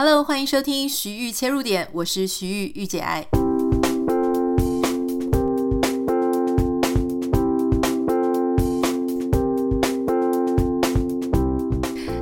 Hello，欢迎收听徐玉切入点，我是徐玉玉姐爱。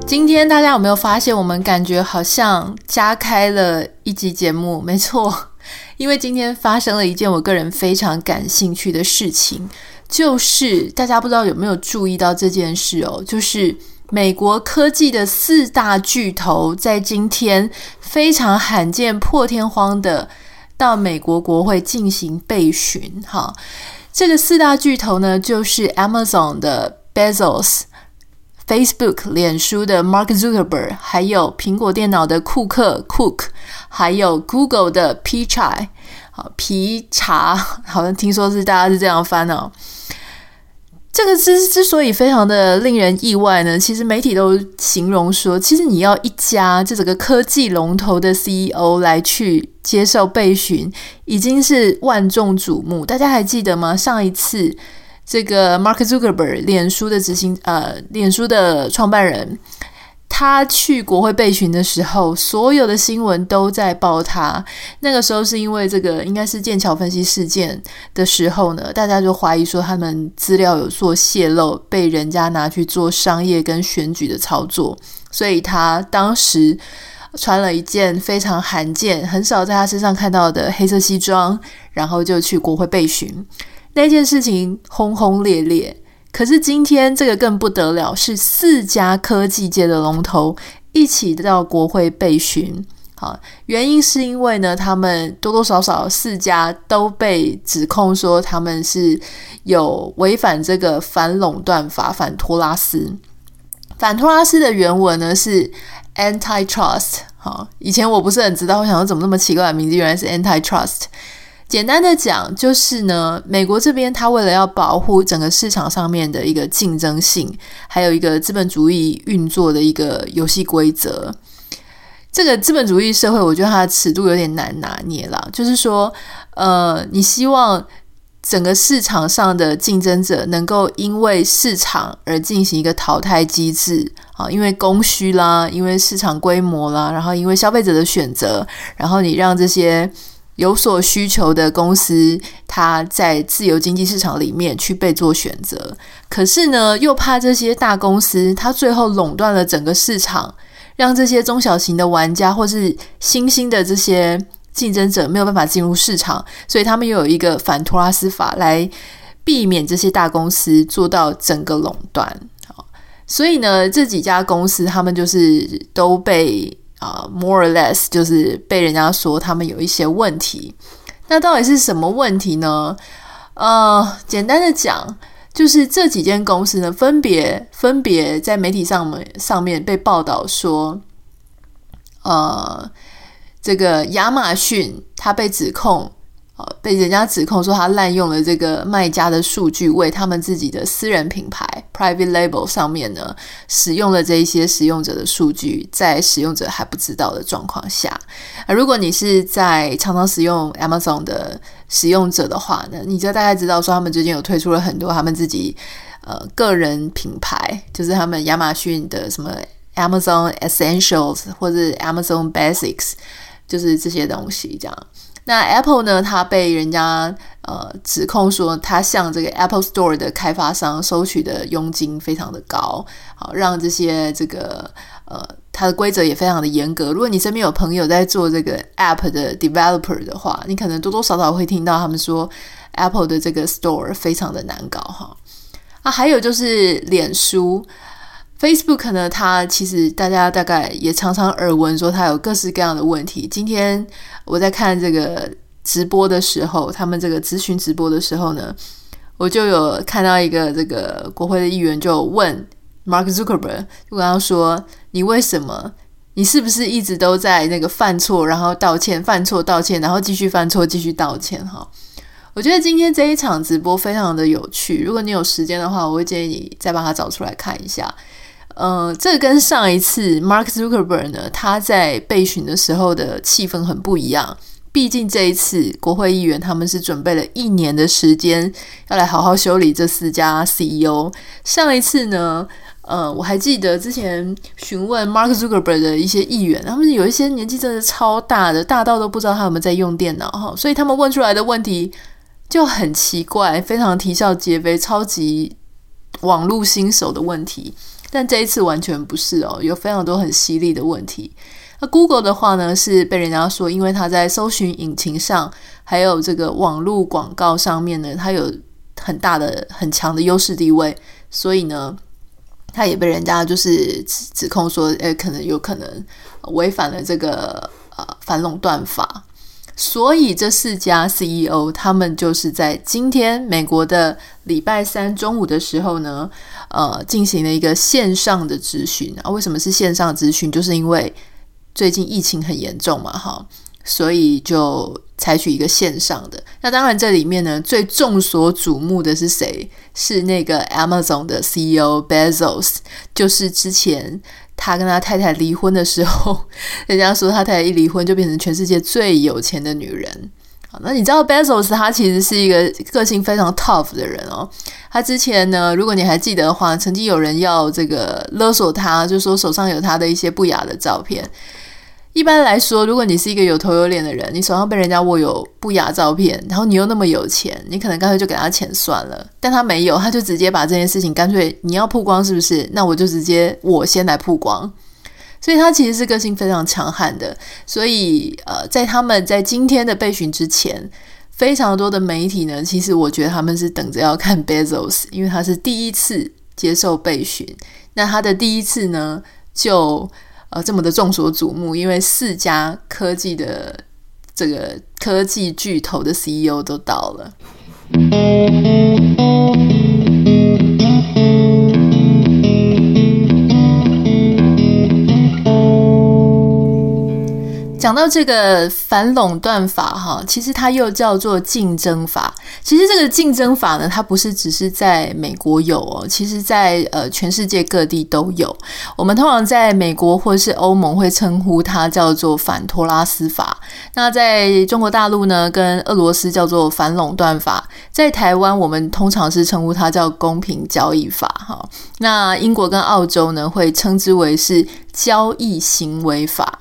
今天大家有没有发现，我们感觉好像加开了一集节目？没错，因为今天发生了一件我个人非常感兴趣的事情，就是大家不知道有没有注意到这件事哦，就是。美国科技的四大巨头在今天非常罕见、破天荒的到美国国会进行备询。哈，这个四大巨头呢，就是 Amazon 的 Bezos、Facebook 脸书的 Mark Zuckerberg，还有苹果电脑的库克 Cook，还有 Google 的 Pichai，好皮查，好像听说是大家是这样翻哦。这个之之所以非常的令人意外呢，其实媒体都形容说，其实你要一家这整个科技龙头的 CEO 来去接受备询，已经是万众瞩目。大家还记得吗？上一次这个 Mark Zuckerberg 脸书的执行呃，脸书的创办人。他去国会备询的时候，所有的新闻都在报他。那个时候是因为这个应该是剑桥分析事件的时候呢，大家就怀疑说他们资料有做泄露，被人家拿去做商业跟选举的操作。所以他当时穿了一件非常罕见、很少在他身上看到的黑色西装，然后就去国会备询。那件事情轰轰烈烈。可是今天这个更不得了，是四家科技界的龙头一起到国会备询。好，原因是因为呢，他们多多少少四家都被指控说他们是有违反这个反垄断法、反托拉斯。反托拉斯的原文呢是 antitrust。好，以前我不是很知道，我想说怎么那么奇怪的名字，原来是 antitrust。简单的讲，就是呢，美国这边它为了要保护整个市场上面的一个竞争性，还有一个资本主义运作的一个游戏规则。这个资本主义社会，我觉得它的尺度有点难拿捏啦。就是说，呃，你希望整个市场上的竞争者能够因为市场而进行一个淘汰机制啊，因为供需啦，因为市场规模啦，然后因为消费者的选择，然后你让这些。有所需求的公司，它在自由经济市场里面去被做选择，可是呢，又怕这些大公司它最后垄断了整个市场，让这些中小型的玩家或是新兴的这些竞争者没有办法进入市场，所以他们又有一个反托拉斯法来避免这些大公司做到整个垄断。好，所以呢，这几家公司他们就是都被。啊、，more or less 就是被人家说他们有一些问题，那到底是什么问题呢？呃，简单的讲，就是这几间公司呢，分别分别在媒体上面上面被报道说，呃，这个亚马逊它被指控。被人家指控说他滥用了这个卖家的数据，为他们自己的私人品牌 （private label） 上面呢，使用了这一些使用者的数据，在使用者还不知道的状况下。而如果你是在常常使用 Amazon 的使用者的话呢，你就大概知道说，他们最近有推出了很多他们自己呃个人品牌，就是他们亚马逊的什么 Amazon Essentials 或者 Amazon Basics，就是这些东西这样。那 Apple 呢？它被人家呃指控说，它向这个 Apple Store 的开发商收取的佣金非常的高，好让这些这个呃它的规则也非常的严格。如果你身边有朋友在做这个 App 的 Developer 的话，你可能多多少少会听到他们说 Apple 的这个 Store 非常的难搞哈。啊，还有就是脸书。Facebook 呢，它其实大家大概也常常耳闻说它有各式各样的问题。今天我在看这个直播的时候，他们这个咨询直播的时候呢，我就有看到一个这个国会的议员就问 Mark Zuckerberg，就跟他说：“你为什么？你是不是一直都在那个犯错，然后道歉，犯错道歉，然后继续犯错，继续道歉？”哈，我觉得今天这一场直播非常的有趣。如果你有时间的话，我会建议你再把它找出来看一下。呃，这跟上一次 Mark Zuckerberg 呢，他在备询的时候的气氛很不一样。毕竟这一次国会议员他们是准备了一年的时间，要来好好修理这四家 CEO。上一次呢，呃，我还记得之前询问 Mark Zuckerberg 的一些议员，他们有一些年纪真的超大的，大到都不知道他有没有在用电脑哈，所以他们问出来的问题就很奇怪，非常啼笑皆非，超级网络新手的问题。但这一次完全不是哦，有非常多很犀利的问题。那 Google 的话呢，是被人家说，因为它在搜寻引擎上，还有这个网络广告上面呢，它有很大的、很强的优势地位，所以呢。他也被人家就是指指控说，诶，可能有可能违反了这个呃反垄断法，所以这四家 CEO 他们就是在今天美国的礼拜三中午的时候呢，呃，进行了一个线上的咨询啊。为什么是线上咨询？就是因为最近疫情很严重嘛，哈。所以就采取一个线上的。那当然，这里面呢，最众所瞩目的是谁？是那个 Amazon 的 CEO Bezos，就是之前他跟他太太离婚的时候，人家说他太太一离婚就变成全世界最有钱的女人。那你知道 Bezos 他其实是一个个性非常 tough 的人哦。他之前呢，如果你还记得的话，曾经有人要这个勒索他，就说手上有他的一些不雅的照片。一般来说，如果你是一个有头有脸的人，你手上被人家握有不雅照片，然后你又那么有钱，你可能干脆就给他钱算了。但他没有，他就直接把这件事情干脆你要曝光，是不是？那我就直接我先来曝光。所以他其实是个性非常强悍的。所以呃，在他们在今天的被询之前，非常多的媒体呢，其实我觉得他们是等着要看 Bezos，因为他是第一次接受备询。那他的第一次呢，就。呃，这么的众所瞩目，因为四家科技的这个科技巨头的 CEO 都到了。讲到这个反垄断法，哈，其实它又叫做竞争法。其实这个竞争法呢，它不是只是在美国有哦，其实在呃全世界各地都有。我们通常在美国或是欧盟会称呼它叫做反托拉斯法。那在中国大陆呢，跟俄罗斯叫做反垄断法。在台湾，我们通常是称呼它叫公平交易法。哈，那英国跟澳洲呢，会称之为是交易行为法。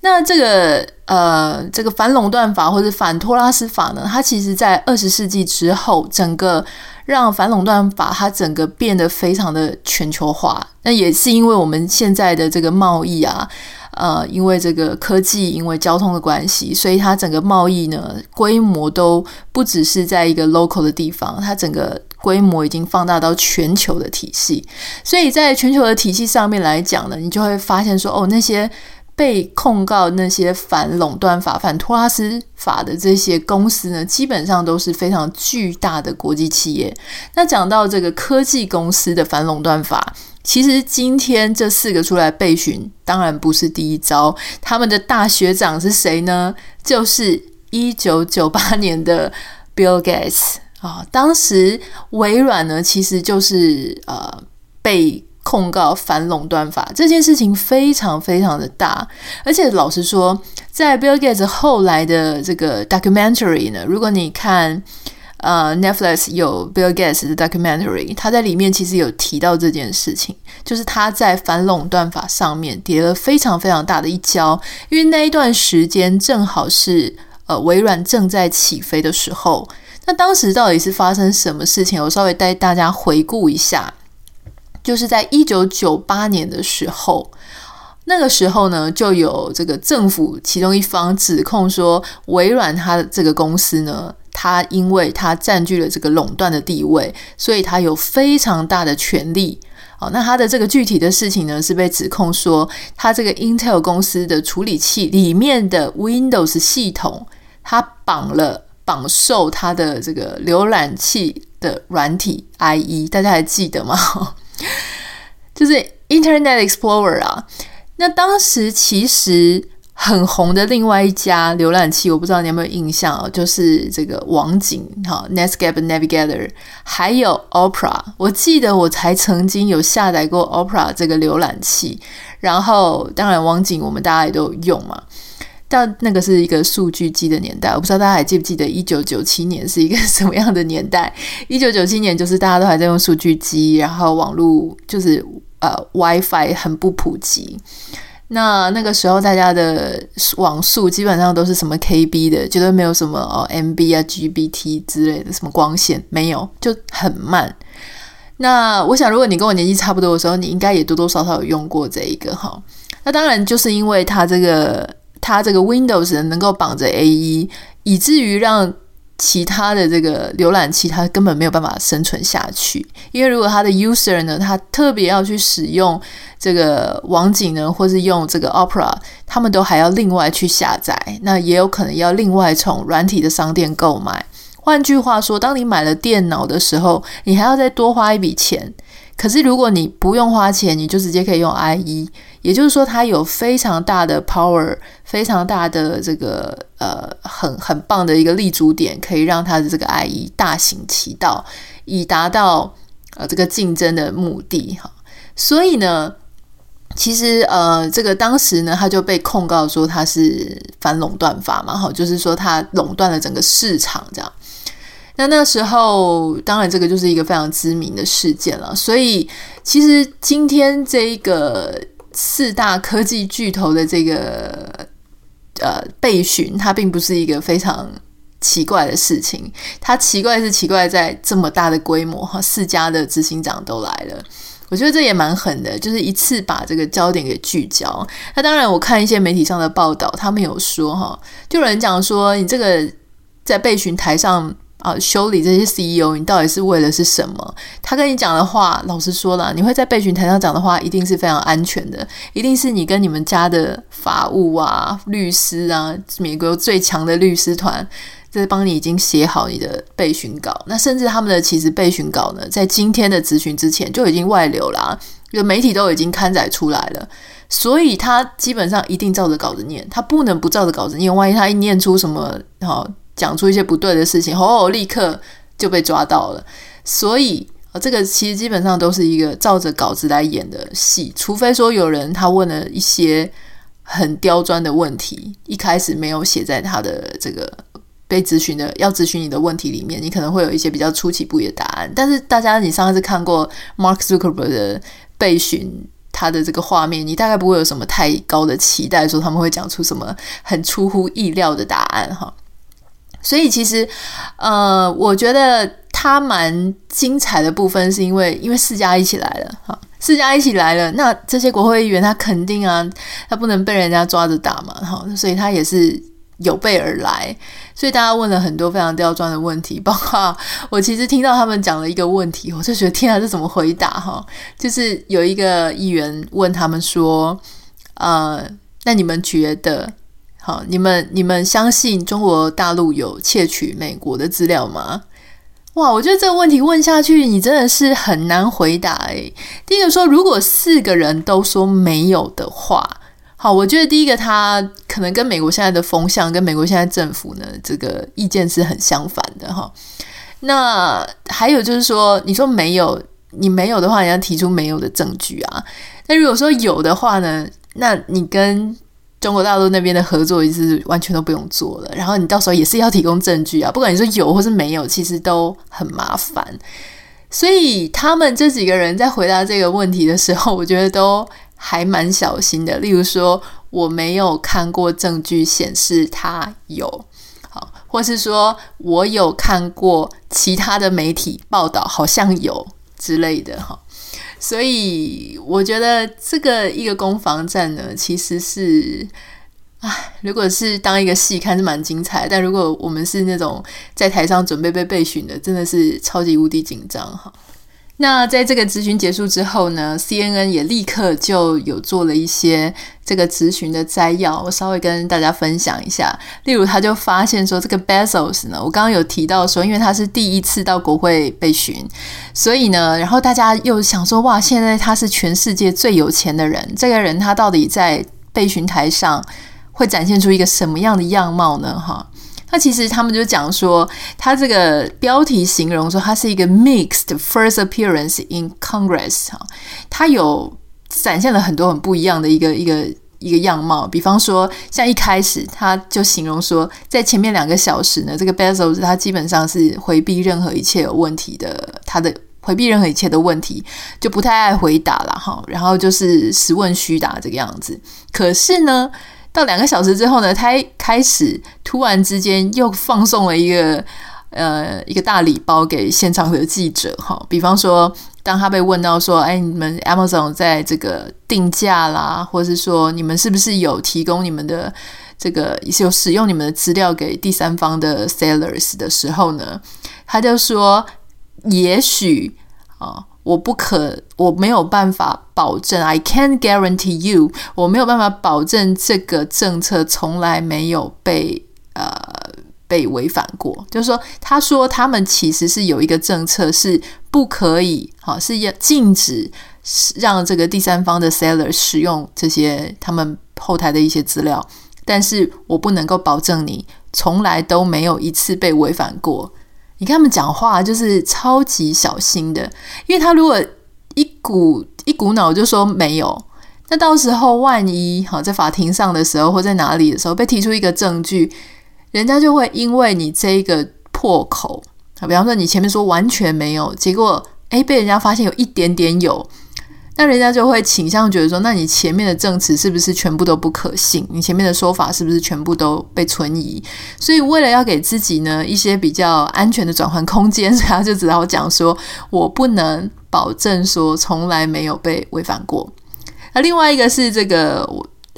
那这个呃，这个反垄断法或者反托拉斯法呢，它其实在二十世纪之后，整个让反垄断法它整个变得非常的全球化。那也是因为我们现在的这个贸易啊，呃，因为这个科技，因为交通的关系，所以它整个贸易呢规模都不只是在一个 local 的地方，它整个规模已经放大到全球的体系。所以在全球的体系上面来讲呢，你就会发现说，哦，那些。被控告那些反垄断法、反托拉斯法的这些公司呢，基本上都是非常巨大的国际企业。那讲到这个科技公司的反垄断法，其实今天这四个出来备询，当然不是第一招。他们的大学长是谁呢？就是一九九八年的 Bill Gates 啊。当时微软呢，其实就是呃被。控告反垄断法这件事情非常非常的大，而且老实说，在 Bill Gates 后来的这个 documentary 呢，如果你看呃 Netflix 有 Bill Gates 的 documentary，他在里面其实有提到这件事情，就是他在反垄断法上面跌了非常非常大的一跤，因为那一段时间正好是呃微软正在起飞的时候，那当时到底是发生什么事情？我稍微带大家回顾一下。就是在一九九八年的时候，那个时候呢，就有这个政府其中一方指控说，微软它的这个公司呢，它因为它占据了这个垄断的地位，所以它有非常大的权利。哦，那它的这个具体的事情呢，是被指控说，它这个 Intel 公司的处理器里面的 Windows 系统，它绑了绑售它的这个浏览器的软体 IE，大家还记得吗？就是 Internet Explorer 啊，那当时其实很红的另外一家浏览器，我不知道你有没有印象哦，就是这个网景哈，Netscape Navigator，还有 Opera。我记得我才曾经有下载过 Opera 这个浏览器，然后当然网景我们大家也都有用嘛。但那个是一个数据机的年代，我不知道大家还记不记得一九九七年是一个什么样的年代？一九九七年就是大家都还在用数据机，然后网络就是呃 WiFi 很不普及。那那个时候大家的网速基本上都是什么 KB 的，绝对没有什么哦 MB 啊 GBT 之类的，什么光纤没有，就很慢。那我想，如果你跟我年纪差不多的时候，你应该也多多少少有用过这一个哈。那当然就是因为它这个。它这个 Windows 能够绑着 AE，以至于让其他的这个浏览器它根本没有办法生存下去。因为如果它的 user 呢，他特别要去使用这个网景呢，或是用这个 Opera，他们都还要另外去下载，那也有可能要另外从软体的商店购买。换句话说，当你买了电脑的时候，你还要再多花一笔钱。可是如果你不用花钱，你就直接可以用 IE。也就是说，它有非常大的 power，非常大的这个呃很很棒的一个立足点，可以让他的这个 IE 大行其道，以达到呃这个竞争的目的哈。所以呢，其实呃这个当时呢，他就被控告说他是反垄断法嘛，哈，就是说他垄断了整个市场这样。那那时候，当然这个就是一个非常知名的事件了。所以，其实今天这一个。四大科技巨头的这个呃备询，它并不是一个非常奇怪的事情。它奇怪是奇怪在这么大的规模哈，四家的执行长都来了，我觉得这也蛮狠的，就是一次把这个焦点给聚焦。那当然，我看一些媒体上的报道，他们有说哈，就有人讲说，你这个在备询台上。啊，修理这些 CEO，你到底是为了是什么？他跟你讲的话，老实说了，你会在备询台上讲的话，一定是非常安全的，一定是你跟你们家的法务啊、律师啊，美国最强的律师团，在帮你已经写好你的备询稿。那甚至他们的其实备询稿呢，在今天的质询之前就已经外流啦，有媒体都已经刊载出来了，所以他基本上一定照着稿子念，他不能不照着稿子念，万一他一念出什么好。讲出一些不对的事情，哦，立刻就被抓到了。所以啊，这个其实基本上都是一个照着稿子来演的戏，除非说有人他问了一些很刁钻的问题，一开始没有写在他的这个被咨询的要咨询你的问题里面，你可能会有一些比较出其不意的答案。但是大家，你上次看过 Mark Zuckerberg 的被询他的这个画面，你大概不会有什么太高的期待，说他们会讲出什么很出乎意料的答案哈。所以其实，呃，我觉得他蛮精彩的部分，是因为因为四家一起来了，哈，四家一起来了，那这些国会议员他肯定啊，他不能被人家抓着打嘛，哈，所以他也是有备而来，所以大家问了很多非常刁钻的问题，包括我其实听到他们讲了一个问题，我就觉得天啊，这怎么回答哈？就是有一个议员问他们说，呃，那你们觉得？好，你们你们相信中国大陆有窃取美国的资料吗？哇，我觉得这个问题问下去，你真的是很难回答诶。第一个说，如果四个人都说没有的话，好，我觉得第一个他可能跟美国现在的风向，跟美国现在政府呢这个意见是很相反的哈。那还有就是说，你说没有，你没有的话，你要提出没有的证据啊。那如果说有的话呢，那你跟中国大陆那边的合作也是完全都不用做了，然后你到时候也是要提供证据啊，不管你说有或是没有，其实都很麻烦。所以他们这几个人在回答这个问题的时候，我觉得都还蛮小心的。例如说，我没有看过证据显示他有，好，或是说我有看过其他的媒体报道，好像有之类的，哈。所以我觉得这个一个攻防战呢，其实是，唉，如果是当一个戏看是蛮精彩，但如果我们是那种在台上准备被备询的，真的是超级无敌紧张哈。那在这个质询结束之后呢，CNN 也立刻就有做了一些这个质询的摘要，我稍微跟大家分享一下。例如，他就发现说，这个 Bezos 呢，我刚刚有提到说，因为他是第一次到国会被询，所以呢，然后大家又想说，哇，现在他是全世界最有钱的人，这个人他到底在备询台上会展现出一个什么样的样貌呢？哈。那其实他们就讲说，他这个标题形容说他是一个 mixed first appearance in Congress 哈，他有展现了很多很不一样的一个一个一个样貌。比方说，像一开始他就形容说，在前面两个小时呢，这个 Bezos 他基本上是回避任何一切有问题的，他的回避任何一切的问题，就不太爱回答了哈。然后就是实问虚答这个样子。可是呢，到两个小时之后呢，他开始突然之间又放送了一个。呃，一个大礼包给现场的记者哈，比方说，当他被问到说，哎，你们 Amazon 在这个定价啦，或是说，你们是不是有提供你们的这个有使用你们的资料给第三方的 sellers 的时候呢，他就说，也许啊，我不可，我没有办法保证，I can't guarantee you，我没有办法保证这个政策从来没有被呃。被违反过，就是说，他说他们其实是有一个政策是不可以，好，是要禁止让这个第三方的 seller 使用这些他们后台的一些资料，但是我不能够保证你从来都没有一次被违反过。你看他们讲话就是超级小心的，因为他如果一股一股脑就说没有，那到时候万一好在法庭上的时候或在哪里的时候被提出一个证据。人家就会因为你这一个破口啊，比方说你前面说完全没有，结果诶被人家发现有一点点有，那人家就会倾向觉得说，那你前面的证词是不是全部都不可信？你前面的说法是不是全部都被存疑？所以为了要给自己呢一些比较安全的转换空间，他就只好讲说，我不能保证说从来没有被违反过。那另外一个是这个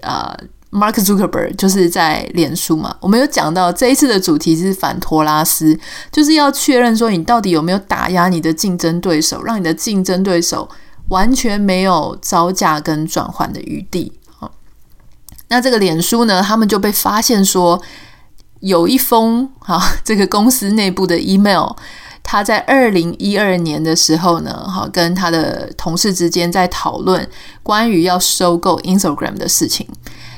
啊。呃 Mark Zuckerberg 就是在脸书嘛，我们有讲到这一次的主题是反托拉斯，就是要确认说你到底有没有打压你的竞争对手，让你的竞争对手完全没有招架跟转换的余地。好，那这个脸书呢，他们就被发现说有一封哈，这个公司内部的 email，他在二零一二年的时候呢，哈，跟他的同事之间在讨论关于要收购 Instagram 的事情。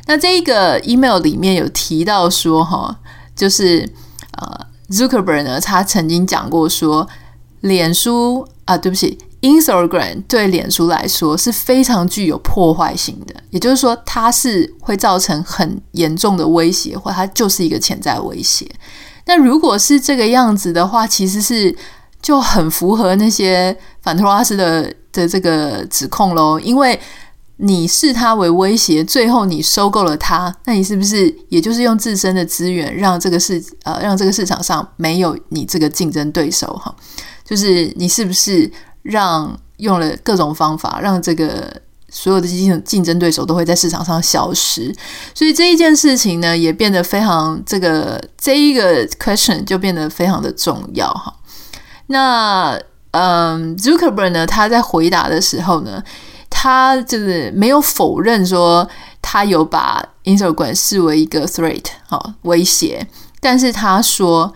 那这一个 email 里面有提到说，哈，就是呃，Zuckerberg 呢，他曾经讲过说，脸书啊，对不起，Instagram 对脸书来说是非常具有破坏性的，也就是说，它是会造成很严重的威胁，或它就是一个潜在威胁。那如果是这个样子的话，其实是就很符合那些反托拉斯的的这个指控喽，因为。你视它为威胁，最后你收购了它，那你是不是也就是用自身的资源让这个市呃让这个市场上没有你这个竞争对手哈？就是你是不是让用了各种方法让这个所有的竞竞争对手都会在市场上消失？所以这一件事情呢也变得非常这个这一个 question 就变得非常的重要哈。那嗯，Zuckerberg 呢他在回答的时候呢。他就是没有否认说他有把 Instagram 视为一个 threat 好威胁，但是他说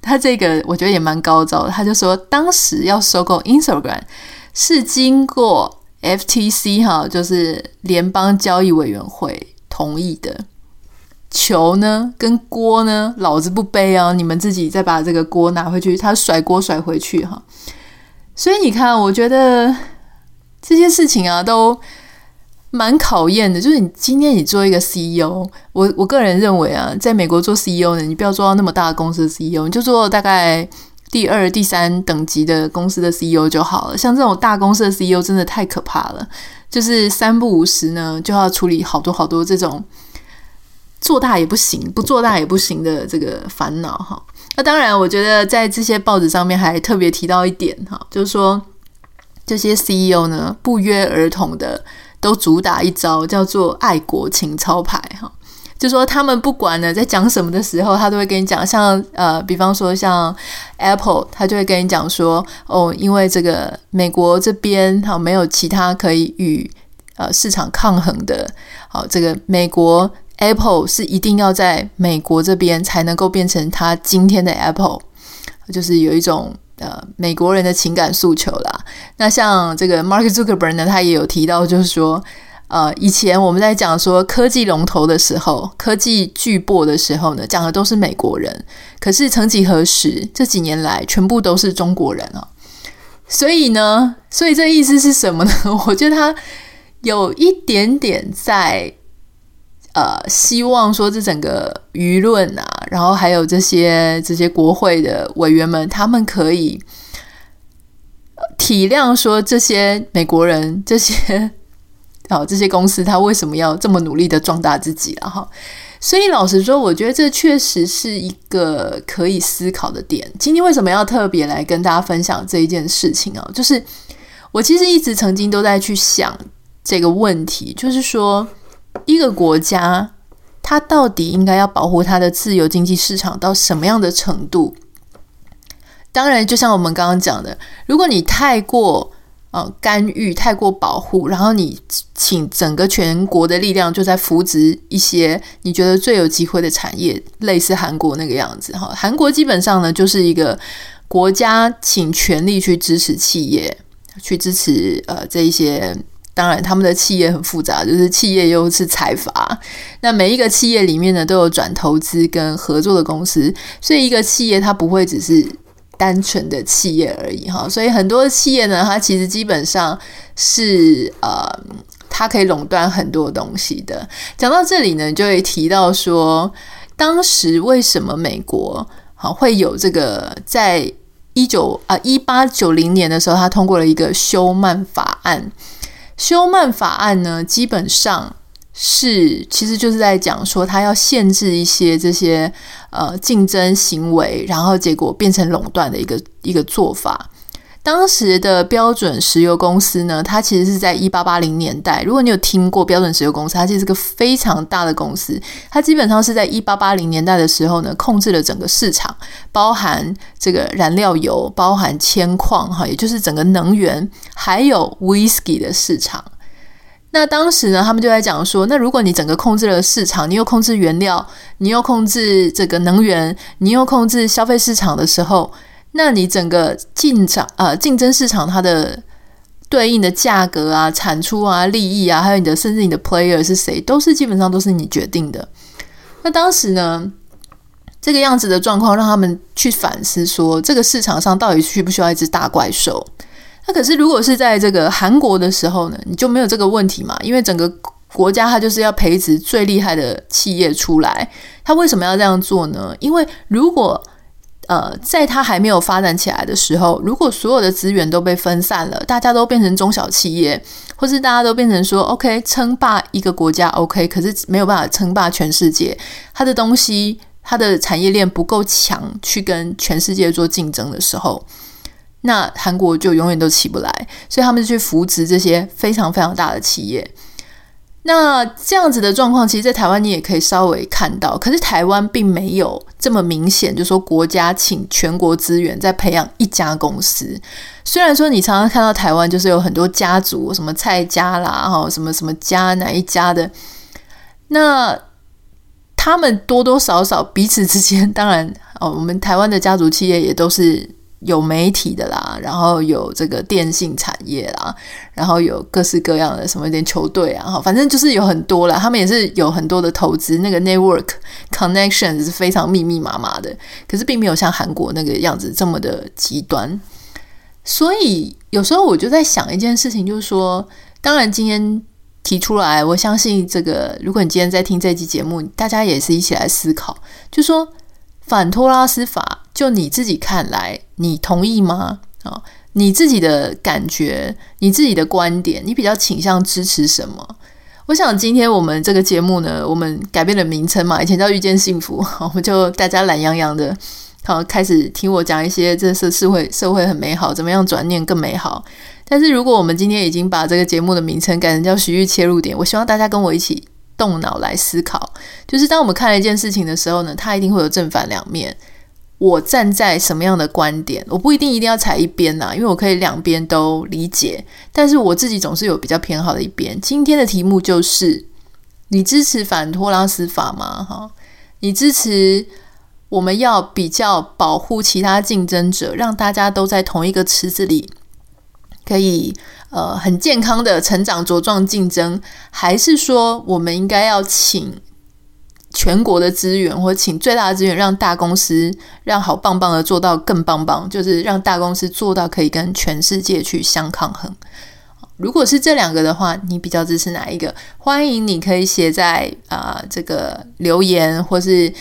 他这个我觉得也蛮高招的，他就说当时要收购 Instagram 是经过 FTC 哈，就是联邦交易委员会同意的。球呢跟锅呢，老子不背啊，你们自己再把这个锅拿回去，他甩锅甩回去哈。所以你看，我觉得。这些事情啊，都蛮考验的。就是你今天你做一个 CEO，我我个人认为啊，在美国做 CEO 呢，你不要做到那么大的公司的 CEO，你就做大概第二、第三等级的公司的 CEO 就好了。像这种大公司的 CEO 真的太可怕了，就是三不五时呢，就要处理好多好多这种做大也不行，不做大也不行的这个烦恼哈。那当然，我觉得在这些报纸上面还特别提到一点哈，就是说。这些 CEO 呢，不约而同的都主打一招，叫做爱国情操牌哈。就说他们不管呢在讲什么的时候，他都会跟你讲，像呃，比方说像 Apple，他就会跟你讲说，哦，因为这个美国这边哈没有其他可以与呃市场抗衡的，好，这个美国 Apple 是一定要在美国这边才能够变成他今天的 Apple，就是有一种。呃，美国人的情感诉求啦。那像这个 Mark Zuckerberg 呢，他也有提到，就是说，呃，以前我们在讲说科技龙头的时候，科技巨擘的时候呢，讲的都是美国人。可是曾几何时，这几年来，全部都是中国人啊。所以呢，所以这意思是什么呢？我觉得他有一点点在呃，希望说这整个舆论啊，然后还有这些这些国会的委员们，他们可以体谅说这些美国人这些好、这些公司，他为什么要这么努力的壮大自己啊？哈，所以老实说，我觉得这确实是一个可以思考的点。今天为什么要特别来跟大家分享这一件事情啊？就是我其实一直曾经都在去想这个问题，就是说。一个国家，它到底应该要保护它的自由经济市场到什么样的程度？当然，就像我们刚刚讲的，如果你太过呃干预、太过保护，然后你请整个全国的力量就在扶植一些你觉得最有机会的产业，类似韩国那个样子哈。韩国基本上呢，就是一个国家请全力去支持企业，去支持呃这一些。当然，他们的企业很复杂，就是企业又是财阀。那每一个企业里面呢，都有转投资跟合作的公司，所以一个企业它不会只是单纯的企业而已哈。所以很多企业呢，它其实基本上是呃，它可以垄断很多东西的。讲到这里呢，就会提到说，当时为什么美国好会有这个在一九啊一八九零年的时候，他通过了一个休曼法案。休曼法案呢，基本上是其实就是在讲说，它要限制一些这些呃竞争行为，然后结果变成垄断的一个一个做法。当时的标准石油公司呢，它其实是在一八八零年代。如果你有听过标准石油公司，它其实是个非常大的公司。它基本上是在一八八零年代的时候呢，控制了整个市场，包含这个燃料油，包含铅矿，哈，也就是整个能源，还有 whisky 的市场。那当时呢，他们就在讲说，那如果你整个控制了市场，你又控制原料，你又控制这个能源，你又控制消费市场的时候。那你整个竞场呃竞争市场它的对应的价格啊、产出啊、利益啊，还有你的甚至你的 player 是谁，都是基本上都是你决定的。那当时呢，这个样子的状况让他们去反思说，这个市场上到底需不需要一只大怪兽？那可是如果是在这个韩国的时候呢，你就没有这个问题嘛？因为整个国家它就是要培植最厉害的企业出来，它为什么要这样做呢？因为如果呃，在它还没有发展起来的时候，如果所有的资源都被分散了，大家都变成中小企业，或是大家都变成说 OK 称霸一个国家 OK，可是没有办法称霸全世界，它的东西，它的产业链不够强，去跟全世界做竞争的时候，那韩国就永远都起不来，所以他们就去扶持这些非常非常大的企业。那这样子的状况，其实，在台湾你也可以稍微看到，可是台湾并没有这么明显，就说国家请全国资源在培养一家公司。虽然说你常常看到台湾就是有很多家族，什么蔡家啦，哈，什么什么家哪一家的，那他们多多少少彼此之间，当然哦，我们台湾的家族企业也都是。有媒体的啦，然后有这个电信产业啦，然后有各式各样的什么一点球队啊，哈，反正就是有很多啦。他们也是有很多的投资，那个 network connections 是非常密密麻麻的，可是并没有像韩国那个样子这么的极端。所以有时候我就在想一件事情，就是说，当然今天提出来，我相信这个，如果你今天在听这期节目，大家也是一起来思考，就说。反托拉斯法，就你自己看来，你同意吗？啊，你自己的感觉，你自己的观点，你比较倾向支持什么？我想今天我们这个节目呢，我们改变了名称嘛，以前叫遇见幸福，我们就大家懒洋洋的，好开始听我讲一些这是社会社会很美好，怎么样转念更美好。但是如果我们今天已经把这个节目的名称改成叫徐玉切入点，我希望大家跟我一起。动脑来思考，就是当我们看一件事情的时候呢，它一定会有正反两面。我站在什么样的观点，我不一定一定要踩一边呐，因为我可以两边都理解。但是我自己总是有比较偏好的一边。今天的题目就是：你支持反托拉斯法吗？哈，你支持我们要比较保护其他竞争者，让大家都在同一个池子里。可以呃很健康的成长茁壮竞争，还是说我们应该要请全国的资源，或请最大的资源，让大公司让好棒棒的做到更棒棒，就是让大公司做到可以跟全世界去相抗衡。如果是这两个的话，你比较支持哪一个？欢迎你可以写在啊、这个留言，或是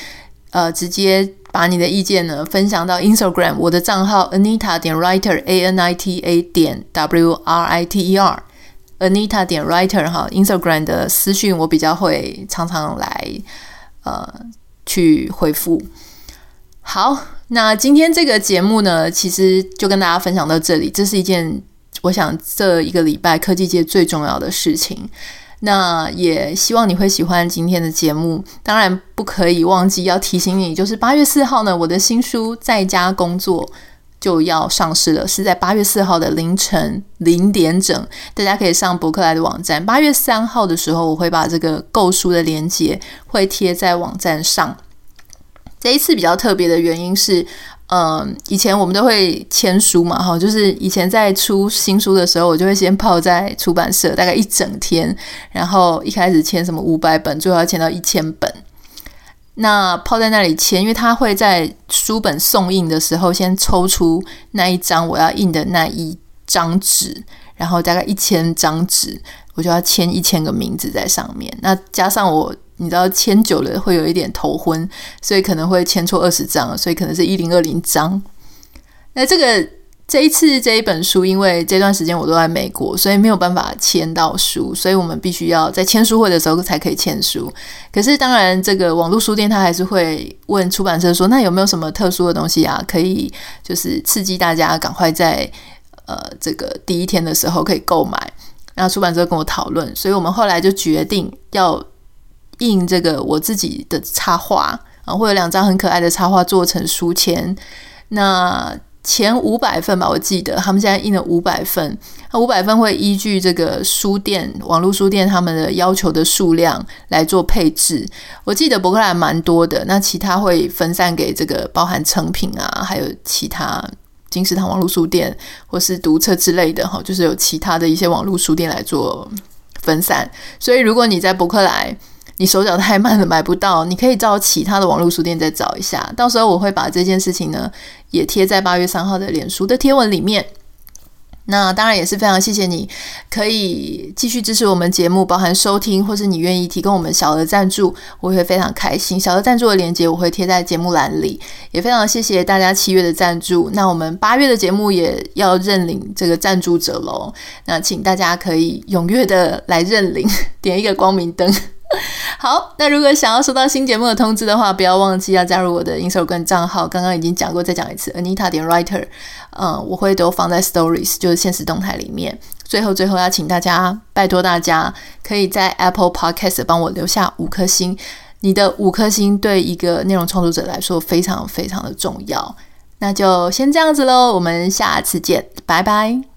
呃直接把你的意见呢分享到 Instagram 我的账号 Anita 点 Writer A N I T A 点 W R I T E R Anita 点 Writer 哈 Instagram 的私讯我比较会常常来呃去回复。好，那今天这个节目呢，其实就跟大家分享到这里。这是一件我想这一个礼拜科技界最重要的事情。那也希望你会喜欢今天的节目。当然不可以忘记要提醒你，就是八月四号呢，我的新书《在家工作》就要上市了，是在八月四号的凌晨零点整。大家可以上博客来的网站。八月三号的时候，我会把这个购书的链接会贴在网站上。这一次比较特别的原因是，嗯，以前我们都会签书嘛，哈，就是以前在出新书的时候，我就会先泡在出版社大概一整天，然后一开始签什么五百本，最后要签到一千本。那泡在那里签，因为他会在书本送印的时候先抽出那一张我要印的那一张纸，然后大概一千张纸，我就要签一千个名字在上面。那加上我。你知道签久了会有一点头昏，所以可能会签错二十张，所以可能是一零二零张。那这个这一次这一本书，因为这段时间我都在美国，所以没有办法签到书，所以我们必须要在签书会的时候才可以签书。可是当然，这个网络书店他还是会问出版社说，那有没有什么特殊的东西啊，可以就是刺激大家赶快在呃这个第一天的时候可以购买。然后出版社跟我讨论，所以我们后来就决定要。印这个我自己的插画啊，会有两张很可爱的插画做成书签。那前五百份吧，我记得他们现在印了五百份。那五百份会依据这个书店、网络书店他们的要求的数量来做配置。我记得博客来蛮多的，那其他会分散给这个包含诚品啊，还有其他金石堂网络书店或是读册之类的哈，就是有其他的一些网络书店来做分散。所以如果你在博客来，你手脚太慢了，买不到。你可以找其他的网络书店再找一下。到时候我会把这件事情呢，也贴在八月三号的脸书的贴文里面。那当然也是非常谢谢你，可以继续支持我们节目，包含收听，或是你愿意提供我们小额赞助，我会非常开心。小额赞助的链接我会贴在节目栏里。也非常谢谢大家七月的赞助。那我们八月的节目也要认领这个赞助者喽。那请大家可以踊跃的来认领，点一个光明灯。好，那如果想要收到新节目的通知的话，不要忘记要加入我的 Instagram 账号。刚刚已经讲过，再讲一次，Anita 点 Writer。嗯，我会都放在 Stories，就是现实动态里面。最后，最后要请大家，拜托大家可以在 Apple Podcast 帮我留下五颗星。你的五颗星对一个内容创作者来说非常非常的重要。那就先这样子喽，我们下次见，拜拜。